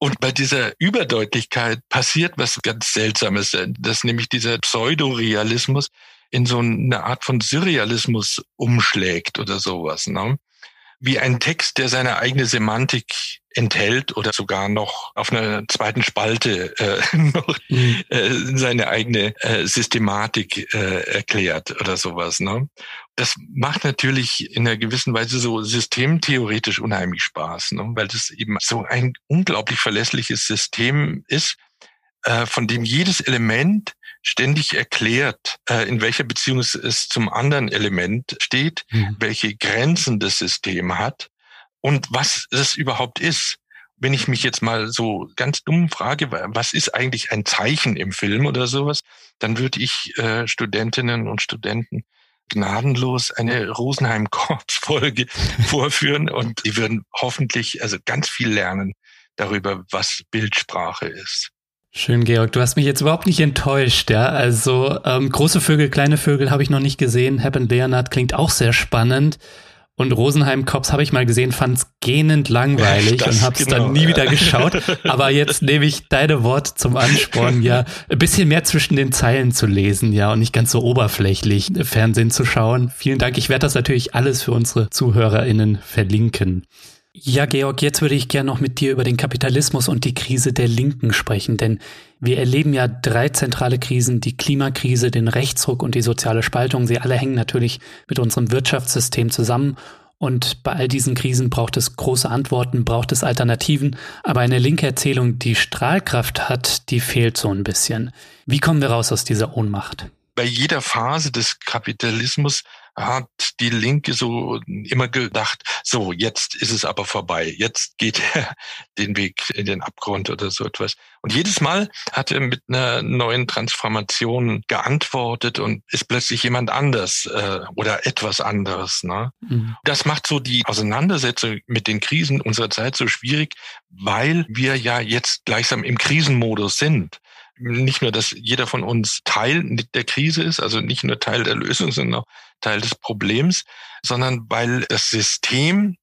Und bei dieser Überdeutlichkeit passiert was ganz Seltsames, dass nämlich dieser Pseudorealismus in so eine Art von Surrealismus umschlägt oder sowas. Ne? Wie ein Text, der seine eigene Semantik enthält oder sogar noch auf einer zweiten Spalte äh, noch mhm. äh, seine eigene äh, Systematik äh, erklärt oder sowas. Ne? Das macht natürlich in einer gewissen Weise so systemtheoretisch unheimlich Spaß, ne? weil das eben so ein unglaublich verlässliches System ist, äh, von dem jedes Element ständig erklärt, äh, in welcher Beziehung es zum anderen Element steht, mhm. welche Grenzen das System hat und was es überhaupt ist. Wenn ich mich jetzt mal so ganz dumm frage, was ist eigentlich ein Zeichen im Film oder sowas, dann würde ich äh, Studentinnen und Studenten gnadenlos eine Rosenheim-Korps-Folge vorführen und die würden hoffentlich also ganz viel lernen darüber, was Bildsprache ist. Schön, Georg. Du hast mich jetzt überhaupt nicht enttäuscht, ja. Also ähm, große Vögel, kleine Vögel habe ich noch nicht gesehen. Happen Leonard klingt auch sehr spannend. Und Rosenheim Cops habe ich mal gesehen, fand es gähnend langweilig das und habe es genau. dann nie wieder geschaut. Aber jetzt nehme ich deine Worte zum Ansporn, ja, ein bisschen mehr zwischen den Zeilen zu lesen, ja, und nicht ganz so oberflächlich Fernsehen zu schauen. Vielen Dank. Ich werde das natürlich alles für unsere ZuhörerInnen verlinken. Ja, Georg, jetzt würde ich gerne noch mit dir über den Kapitalismus und die Krise der Linken sprechen, denn wir erleben ja drei zentrale Krisen, die Klimakrise, den Rechtsruck und die soziale Spaltung. Sie alle hängen natürlich mit unserem Wirtschaftssystem zusammen. Und bei all diesen Krisen braucht es große Antworten, braucht es Alternativen. Aber eine linke Erzählung, die Strahlkraft hat, die fehlt so ein bisschen. Wie kommen wir raus aus dieser Ohnmacht? Bei jeder Phase des Kapitalismus hat die Linke so immer gedacht, so, jetzt ist es aber vorbei, jetzt geht er den Weg in den Abgrund oder so etwas. Und jedes Mal hat er mit einer neuen Transformation geantwortet und ist plötzlich jemand anders äh, oder etwas anderes. Ne? Mhm. Das macht so die Auseinandersetzung mit den Krisen unserer Zeit so schwierig, weil wir ja jetzt gleichsam im Krisenmodus sind nicht nur, dass jeder von uns Teil der Krise ist, also nicht nur Teil der Lösung, sondern auch Teil des Problems, sondern weil das System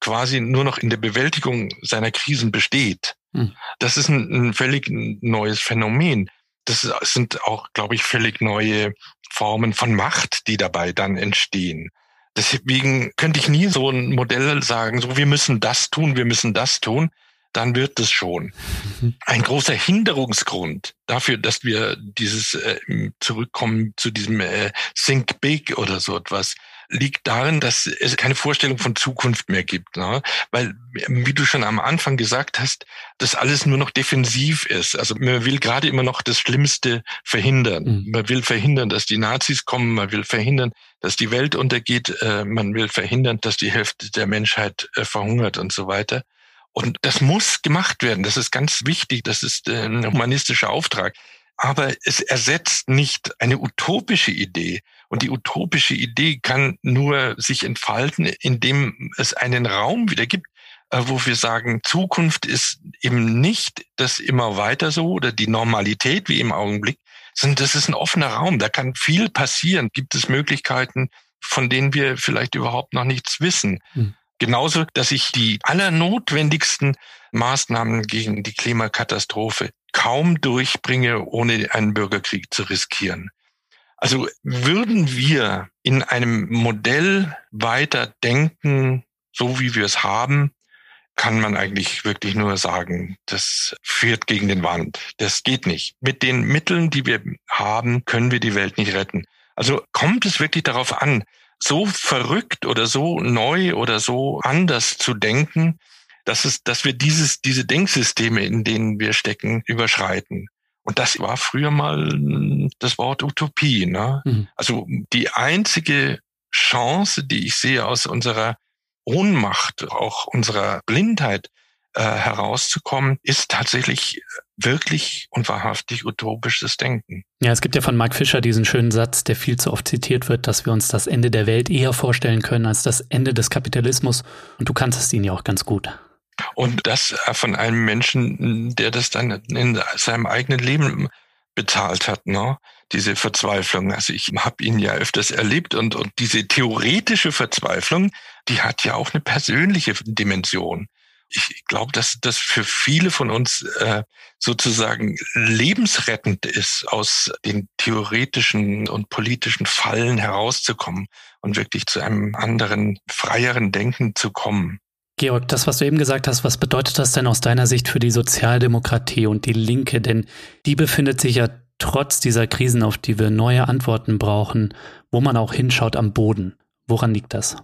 quasi nur noch in der Bewältigung seiner Krisen besteht. Hm. Das ist ein, ein völlig neues Phänomen. Das sind auch, glaube ich, völlig neue Formen von Macht, die dabei dann entstehen. Deswegen könnte ich nie so ein Modell sagen, so wir müssen das tun, wir müssen das tun, dann wird es schon. Mhm. Ein großer Hinderungsgrund dafür, dass wir dieses äh, zurückkommen zu diesem äh, Think Big oder so etwas, liegt darin, dass es keine Vorstellung von Zukunft mehr gibt. Ne? Weil, wie du schon am Anfang gesagt hast, das alles nur noch defensiv ist. Also man will gerade immer noch das Schlimmste verhindern. Mhm. Man will verhindern, dass die Nazis kommen, man will verhindern, dass die Welt untergeht, äh, man will verhindern, dass die Hälfte der Menschheit äh, verhungert und so weiter. Und das muss gemacht werden. Das ist ganz wichtig. Das ist äh, ein humanistischer Auftrag. Aber es ersetzt nicht eine utopische Idee. Und die utopische Idee kann nur sich entfalten, indem es einen Raum wieder gibt, äh, wo wir sagen, Zukunft ist eben nicht das immer weiter so oder die Normalität wie im Augenblick, sondern das ist ein offener Raum. Da kann viel passieren. Gibt es Möglichkeiten, von denen wir vielleicht überhaupt noch nichts wissen. Hm. Genauso, dass ich die allernotwendigsten Maßnahmen gegen die Klimakatastrophe kaum durchbringe, ohne einen Bürgerkrieg zu riskieren. Also würden wir in einem Modell weiter denken, so wie wir es haben, kann man eigentlich wirklich nur sagen, das führt gegen den Wand. Das geht nicht. Mit den Mitteln, die wir haben, können wir die Welt nicht retten. Also kommt es wirklich darauf an, so verrückt oder so neu oder so anders zu denken, dass es, dass wir dieses, diese Denksysteme, in denen wir stecken, überschreiten. Und das war früher mal das Wort Utopie. Ne? Mhm. Also die einzige Chance, die ich sehe aus unserer Ohnmacht, auch unserer Blindheit äh, herauszukommen, ist tatsächlich wirklich und wahrhaftig utopisches Denken. Ja, es gibt ja von Mark Fischer diesen schönen Satz, der viel zu oft zitiert wird, dass wir uns das Ende der Welt eher vorstellen können als das Ende des Kapitalismus. Und du kannst es ihn ja auch ganz gut. Und das von einem Menschen, der das dann in seinem eigenen Leben bezahlt hat, ne? diese Verzweiflung. Also ich habe ihn ja öfters erlebt und, und diese theoretische Verzweiflung, die hat ja auch eine persönliche Dimension ich glaube, dass das für viele von uns äh, sozusagen lebensrettend ist, aus den theoretischen und politischen Fallen herauszukommen und wirklich zu einem anderen, freieren Denken zu kommen. Georg, das, was du eben gesagt hast, was bedeutet das denn aus deiner Sicht für die Sozialdemokratie und die Linke? Denn die befindet sich ja trotz dieser Krisen, auf die wir neue Antworten brauchen, wo man auch hinschaut am Boden. Woran liegt das?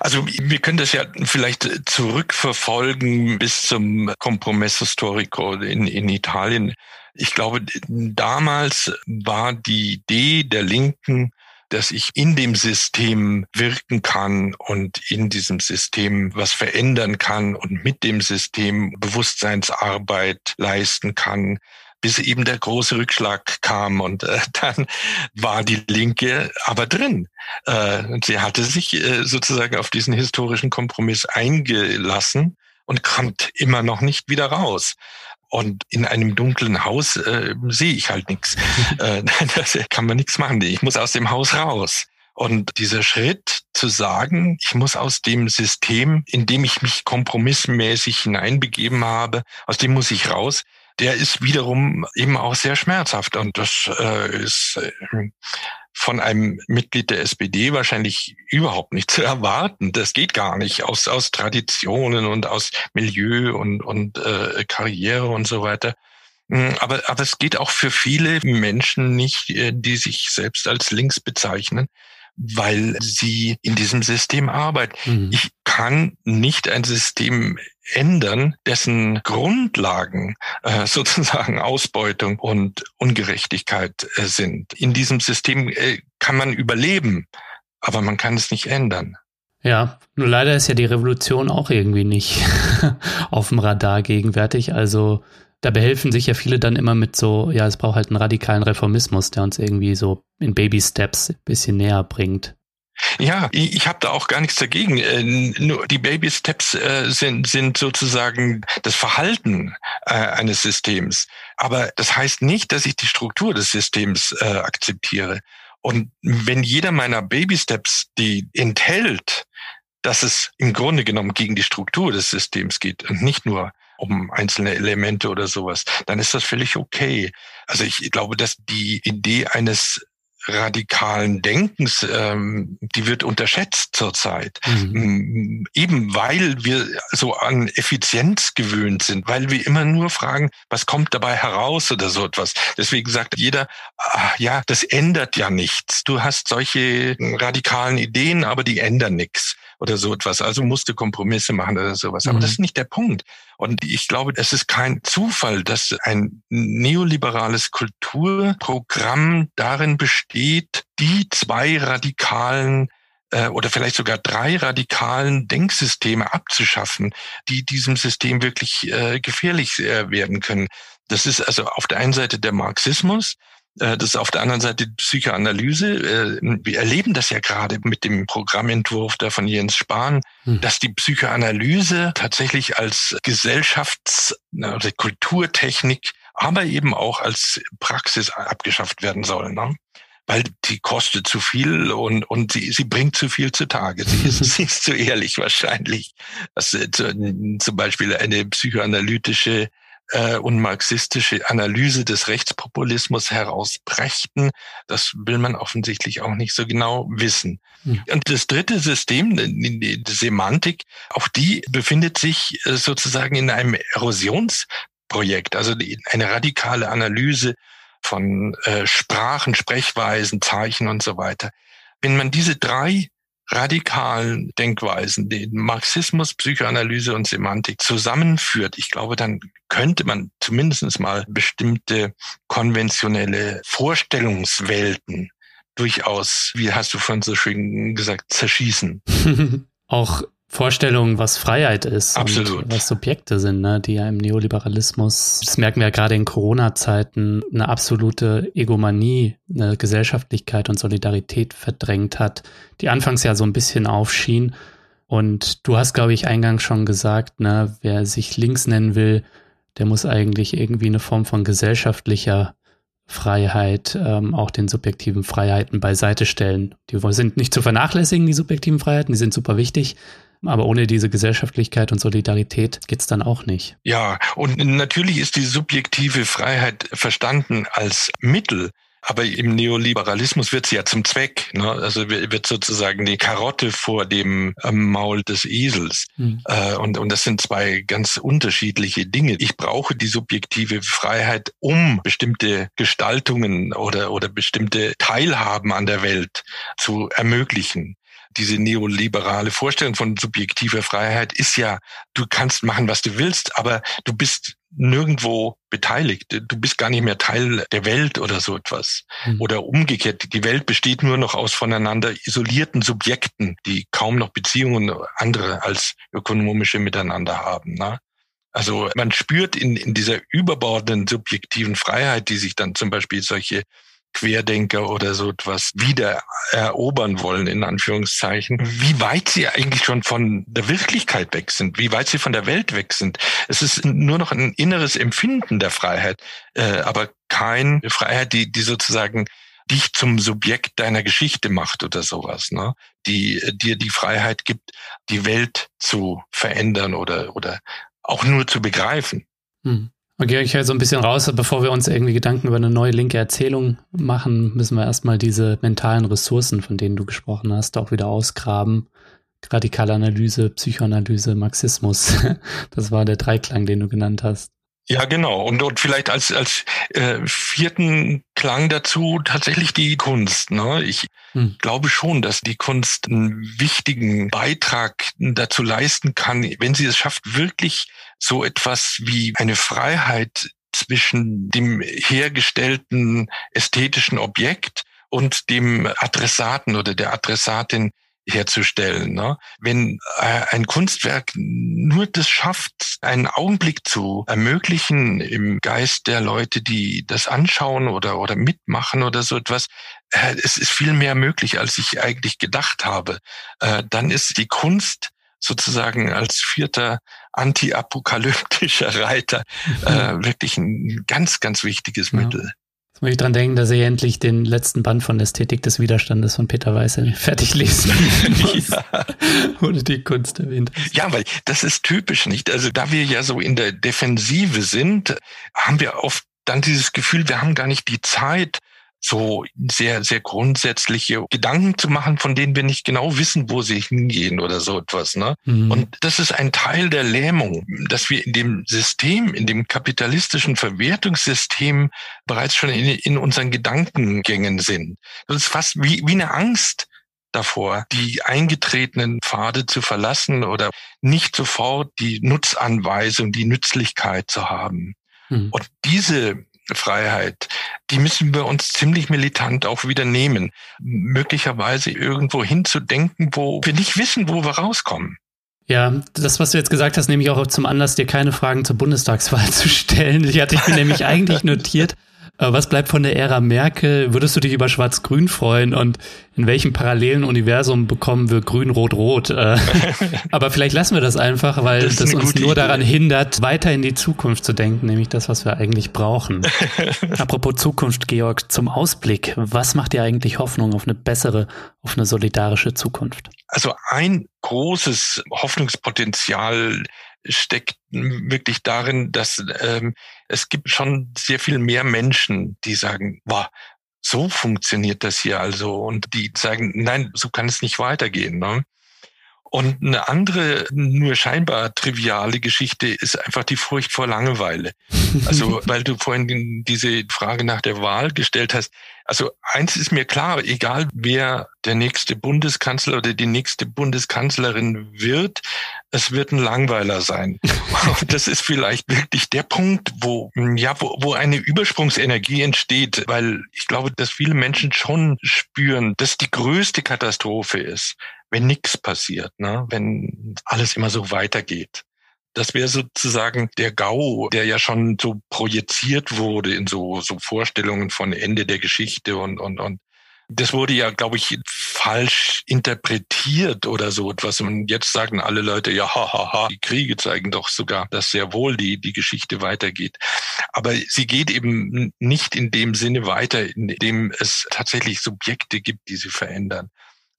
Also wir können das ja vielleicht zurückverfolgen bis zum Compromesso Storico in, in Italien. Ich glaube, damals war die Idee der Linken, dass ich in dem System wirken kann und in diesem System was verändern kann und mit dem System Bewusstseinsarbeit leisten kann, bis eben der große Rückschlag kam und äh, dann war die Linke aber drin. Äh, sie hatte sich äh, sozusagen auf diesen historischen Kompromiss eingelassen und kommt immer noch nicht wieder raus. Und in einem dunklen Haus äh, sehe ich halt nichts. Äh, das kann man nichts machen. Ich muss aus dem Haus raus. Und dieser Schritt zu sagen, ich muss aus dem System, in dem ich mich kompromissmäßig hineinbegeben habe, aus dem muss ich raus, der ist wiederum eben auch sehr schmerzhaft. Und das äh, ist äh, von einem Mitglied der SPD wahrscheinlich überhaupt nicht zu erwarten. Das geht gar nicht aus, aus Traditionen und aus Milieu und, und äh, Karriere und so weiter. Hm, aber, aber es geht auch für viele Menschen nicht, äh, die sich selbst als links bezeichnen, weil sie in diesem System arbeiten. Mhm. Ich kann nicht ein System ändern, dessen Grundlagen äh, sozusagen Ausbeutung und Ungerechtigkeit äh, sind. In diesem System äh, kann man überleben, aber man kann es nicht ändern. Ja, nur leider ist ja die Revolution auch irgendwie nicht auf dem Radar gegenwärtig. Also da behelfen sich ja viele dann immer mit so, ja, es braucht halt einen radikalen Reformismus, der uns irgendwie so in Baby-Steps ein bisschen näher bringt. Ja, ich, ich habe da auch gar nichts dagegen. Äh, nur die Baby Steps äh, sind, sind sozusagen das Verhalten äh, eines Systems. Aber das heißt nicht, dass ich die Struktur des Systems äh, akzeptiere. Und wenn jeder meiner Baby Steps die enthält, dass es im Grunde genommen gegen die Struktur des Systems geht und nicht nur um einzelne Elemente oder sowas, dann ist das völlig okay. Also ich glaube, dass die Idee eines radikalen Denkens, ähm, die wird unterschätzt zurzeit. Mhm. Eben weil wir so an Effizienz gewöhnt sind, weil wir immer nur fragen, was kommt dabei heraus oder so etwas. Deswegen sagt jeder, ach, ja, das ändert ja nichts. Du hast solche radikalen Ideen, aber die ändern nichts oder so etwas. Also musste Kompromisse machen oder sowas. Aber mhm. das ist nicht der Punkt. Und ich glaube, es ist kein Zufall, dass ein neoliberales Kulturprogramm darin besteht, die zwei radikalen äh, oder vielleicht sogar drei radikalen Denksysteme abzuschaffen, die diesem System wirklich äh, gefährlich äh, werden können. Das ist also auf der einen Seite der Marxismus, das ist auf der anderen Seite die Psychoanalyse. Äh, wir erleben das ja gerade mit dem Programmentwurf da von Jens Spahn, hm. dass die Psychoanalyse tatsächlich als Gesellschafts- oder Kulturtechnik, aber eben auch als Praxis abgeschafft werden soll. Ne? weil die kostet zu viel und, und sie, sie bringt zu viel zutage. Sie ist, sie ist zu ehrlich wahrscheinlich. Das, äh, zum Beispiel eine psychoanalytische äh, und marxistische Analyse des Rechtspopulismus herausbrächten. Das will man offensichtlich auch nicht so genau wissen. Mhm. Und das dritte System, die Semantik, auch die befindet sich äh, sozusagen in einem Erosionsprojekt, also eine radikale Analyse von äh, Sprachen, Sprechweisen, Zeichen und so weiter. Wenn man diese drei radikalen Denkweisen, den Marxismus, Psychoanalyse und Semantik zusammenführt, ich glaube, dann könnte man zumindest mal bestimmte konventionelle Vorstellungswelten durchaus, wie hast du von so schön gesagt, zerschießen. Auch Vorstellung, was Freiheit ist Absolut. und was Subjekte sind, ne, die ja im Neoliberalismus, das merken wir ja gerade in Corona-Zeiten, eine absolute Egomanie, eine Gesellschaftlichkeit und Solidarität verdrängt hat, die anfangs ja so ein bisschen aufschien. Und du hast, glaube ich, eingangs schon gesagt, ne, wer sich links nennen will, der muss eigentlich irgendwie eine Form von gesellschaftlicher Freiheit, ähm, auch den subjektiven Freiheiten beiseite stellen. Die sind nicht zu vernachlässigen, die subjektiven Freiheiten, die sind super wichtig, aber ohne diese Gesellschaftlichkeit und Solidarität geht's dann auch nicht. Ja, und natürlich ist die subjektive Freiheit verstanden als Mittel, aber im Neoliberalismus wird sie ja zum Zweck. Ne? Also wird sozusagen die Karotte vor dem ähm, Maul des Esels. Mhm. Und, und das sind zwei ganz unterschiedliche Dinge. Ich brauche die subjektive Freiheit, um bestimmte Gestaltungen oder, oder bestimmte Teilhaben an der Welt zu ermöglichen diese neoliberale Vorstellung von subjektiver Freiheit ist ja, du kannst machen, was du willst, aber du bist nirgendwo beteiligt. Du bist gar nicht mehr Teil der Welt oder so etwas. Mhm. Oder umgekehrt, die Welt besteht nur noch aus voneinander isolierten Subjekten, die kaum noch Beziehungen andere als ökonomische miteinander haben. Ne? Also man spürt in, in dieser überbordenden subjektiven Freiheit, die sich dann zum Beispiel solche Querdenker oder so etwas wieder erobern wollen, in Anführungszeichen, wie weit sie eigentlich schon von der Wirklichkeit weg sind, wie weit sie von der Welt weg sind. Es ist nur noch ein inneres Empfinden der Freiheit, äh, aber keine Freiheit, die, die sozusagen dich zum Subjekt deiner Geschichte macht oder sowas, ne? die dir die Freiheit gibt, die Welt zu verändern oder, oder auch nur zu begreifen. Hm. Okay, ich höre so ein bisschen raus, bevor wir uns irgendwie Gedanken über eine neue linke Erzählung machen, müssen wir erstmal diese mentalen Ressourcen, von denen du gesprochen hast, auch wieder ausgraben. Radikale Analyse, Psychoanalyse, Marxismus. Das war der Dreiklang, den du genannt hast. Ja, genau. Und, und vielleicht als, als äh, vierten Klang dazu tatsächlich die Kunst. Ne? Ich hm. glaube schon, dass die Kunst einen wichtigen Beitrag dazu leisten kann, wenn sie es schafft, wirklich so etwas wie eine Freiheit zwischen dem hergestellten ästhetischen Objekt und dem Adressaten oder der Adressatin herzustellen. Ne? Wenn äh, ein Kunstwerk nur das schafft, einen Augenblick zu ermöglichen im Geist der Leute, die das anschauen oder, oder mitmachen oder so etwas, äh, es ist viel mehr möglich, als ich eigentlich gedacht habe. Äh, dann ist die Kunst sozusagen als vierter antiapokalyptischer Reiter äh, wirklich ein ganz, ganz wichtiges ja. Mittel. Jetzt muss ich dran denken, dass ich endlich den letzten Band von Ästhetik des Widerstandes von Peter Weiße fertig lesen ja. ohne die Kunst erwähnt. Ja, weil das ist typisch nicht. Also da wir ja so in der Defensive sind, haben wir oft dann dieses Gefühl, wir haben gar nicht die Zeit, so sehr, sehr grundsätzliche Gedanken zu machen, von denen wir nicht genau wissen, wo sie hingehen oder so etwas. Ne? Mhm. Und das ist ein Teil der Lähmung, dass wir in dem System, in dem kapitalistischen Verwertungssystem bereits schon in, in unseren Gedankengängen sind. Das ist fast wie, wie eine Angst davor, die eingetretenen Pfade zu verlassen oder nicht sofort die Nutzanweisung, die Nützlichkeit zu haben. Mhm. Und diese Freiheit, die müssen wir uns ziemlich militant auch wieder nehmen. Möglicherweise irgendwo hinzudenken, wo wir nicht wissen, wo wir rauskommen. Ja, das, was du jetzt gesagt hast, nehme ich auch zum Anlass, dir keine Fragen zur Bundestagswahl zu stellen. Ich hatte ich mir nämlich eigentlich notiert, was bleibt von der Ära Merkel? Würdest du dich über Schwarz-Grün freuen? Und in welchem parallelen Universum bekommen wir Grün-Rot-Rot? Äh, aber vielleicht lassen wir das einfach, weil das, das uns nur Idee. daran hindert, weiter in die Zukunft zu denken, nämlich das, was wir eigentlich brauchen. Apropos Zukunft, Georg, zum Ausblick. Was macht dir eigentlich Hoffnung auf eine bessere, auf eine solidarische Zukunft? Also ein großes Hoffnungspotenzial steckt wirklich darin, dass ähm, es gibt schon sehr viel mehr Menschen, die sagen, wow, so funktioniert das hier also und die sagen, nein, so kann es nicht weitergehen. Ne? Und eine andere, nur scheinbar triviale Geschichte ist einfach die Furcht vor Langeweile. Also, weil du vorhin diese Frage nach der Wahl gestellt hast. Also, eins ist mir klar, egal wer der nächste Bundeskanzler oder die nächste Bundeskanzlerin wird, es wird ein Langweiler sein. Und das ist vielleicht wirklich der Punkt, wo, ja, wo, wo eine Übersprungsenergie entsteht, weil ich glaube, dass viele Menschen schon spüren, dass die größte Katastrophe ist, wenn nichts passiert, ne? wenn alles immer so weitergeht. Das wäre sozusagen der GAU, der ja schon so projiziert wurde in so, so Vorstellungen von Ende der Geschichte und, und, und das wurde ja, glaube ich, falsch interpretiert oder so etwas. Und jetzt sagen alle Leute, ja, hahaha, ha, ha. die Kriege zeigen doch sogar, dass sehr wohl die, die Geschichte weitergeht. Aber sie geht eben nicht in dem Sinne weiter, in dem es tatsächlich Subjekte gibt, die sie verändern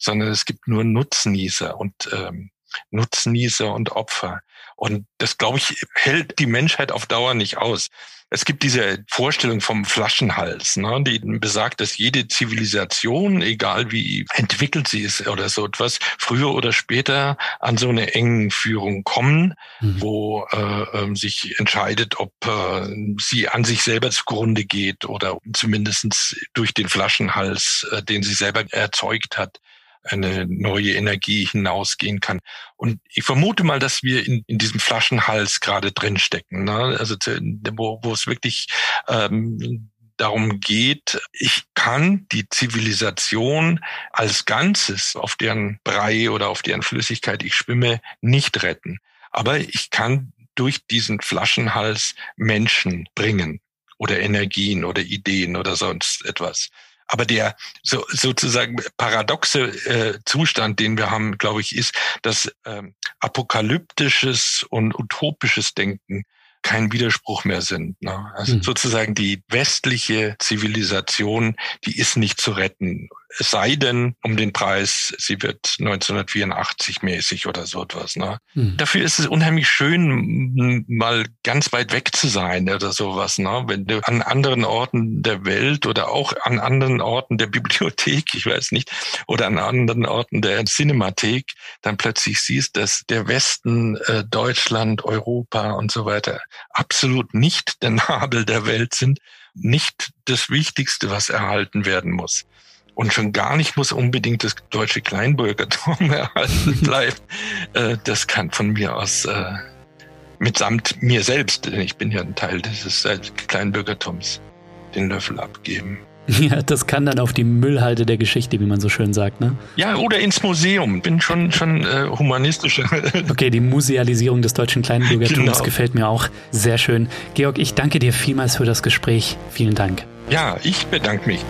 sondern es gibt nur Nutznießer und ähm, Nutznießer und Opfer. Und das, glaube ich, hält die Menschheit auf Dauer nicht aus. Es gibt diese Vorstellung vom Flaschenhals, ne, die besagt, dass jede Zivilisation, egal wie entwickelt sie ist oder so etwas, früher oder später an so eine engen Führung kommen, mhm. wo äh, äh, sich entscheidet, ob äh, sie an sich selber zugrunde geht oder zumindestens durch den Flaschenhals, äh, den sie selber erzeugt hat eine neue Energie hinausgehen kann. Und ich vermute mal, dass wir in, in diesem Flaschenhals gerade drinstecken. Ne? Also wo, wo es wirklich ähm, darum geht, ich kann die Zivilisation als Ganzes, auf deren Brei oder auf deren Flüssigkeit ich schwimme, nicht retten. Aber ich kann durch diesen Flaschenhals Menschen bringen oder Energien oder Ideen oder sonst etwas. Aber der so, sozusagen paradoxe äh, Zustand, den wir haben, glaube ich, ist, dass ähm, apokalyptisches und utopisches Denken kein Widerspruch mehr sind. Ne? Also mhm. sozusagen die westliche Zivilisation, die ist nicht zu retten. Es sei denn, um den Preis, sie wird 1984 mäßig oder so etwas. Ne? Mhm. Dafür ist es unheimlich schön, mal ganz weit weg zu sein oder sowas. Ne? Wenn du an anderen Orten der Welt oder auch an anderen Orten der Bibliothek, ich weiß nicht, oder an anderen Orten der Cinemathek, dann plötzlich siehst, dass der Westen, äh, Deutschland, Europa und so weiter absolut nicht der Nabel der Welt sind, nicht das Wichtigste, was erhalten werden muss. Und schon gar nicht muss unbedingt das deutsche Kleinbürgertum erhalten bleiben. Äh, das kann von mir aus äh, mitsamt mir selbst, denn ich bin ja ein Teil dieses Kleinbürgertums, den Löffel abgeben. Ja, das kann dann auf die Müllhalde der Geschichte, wie man so schön sagt, ne? Ja, oder ins Museum. Bin schon schon äh, humanistischer. okay, die Musealisierung des deutschen Kleinbürgertums genau. gefällt mir auch sehr schön. Georg, ich danke dir vielmals für das Gespräch. Vielen Dank. Ja, ich bedanke mich.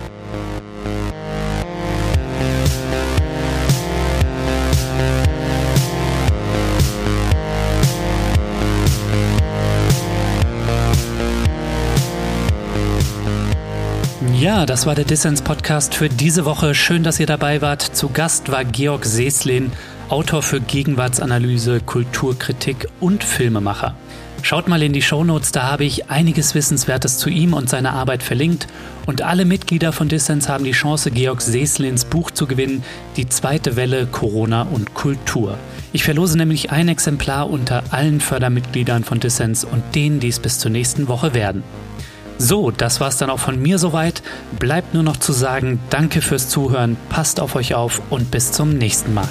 Ja, das war der Dissens-Podcast für diese Woche. Schön, dass ihr dabei wart. Zu Gast war Georg Seeslin, Autor für Gegenwartsanalyse, Kulturkritik und Filmemacher. Schaut mal in die Shownotes, da habe ich einiges Wissenswertes zu ihm und seiner Arbeit verlinkt. Und alle Mitglieder von Dissens haben die Chance, Georg Seeslins Buch zu gewinnen, Die zweite Welle Corona und Kultur. Ich verlose nämlich ein Exemplar unter allen Fördermitgliedern von Dissens und denen, die es bis zur nächsten Woche werden. So, das war's dann auch von mir soweit. Bleibt nur noch zu sagen, danke fürs Zuhören, passt auf euch auf und bis zum nächsten Mal.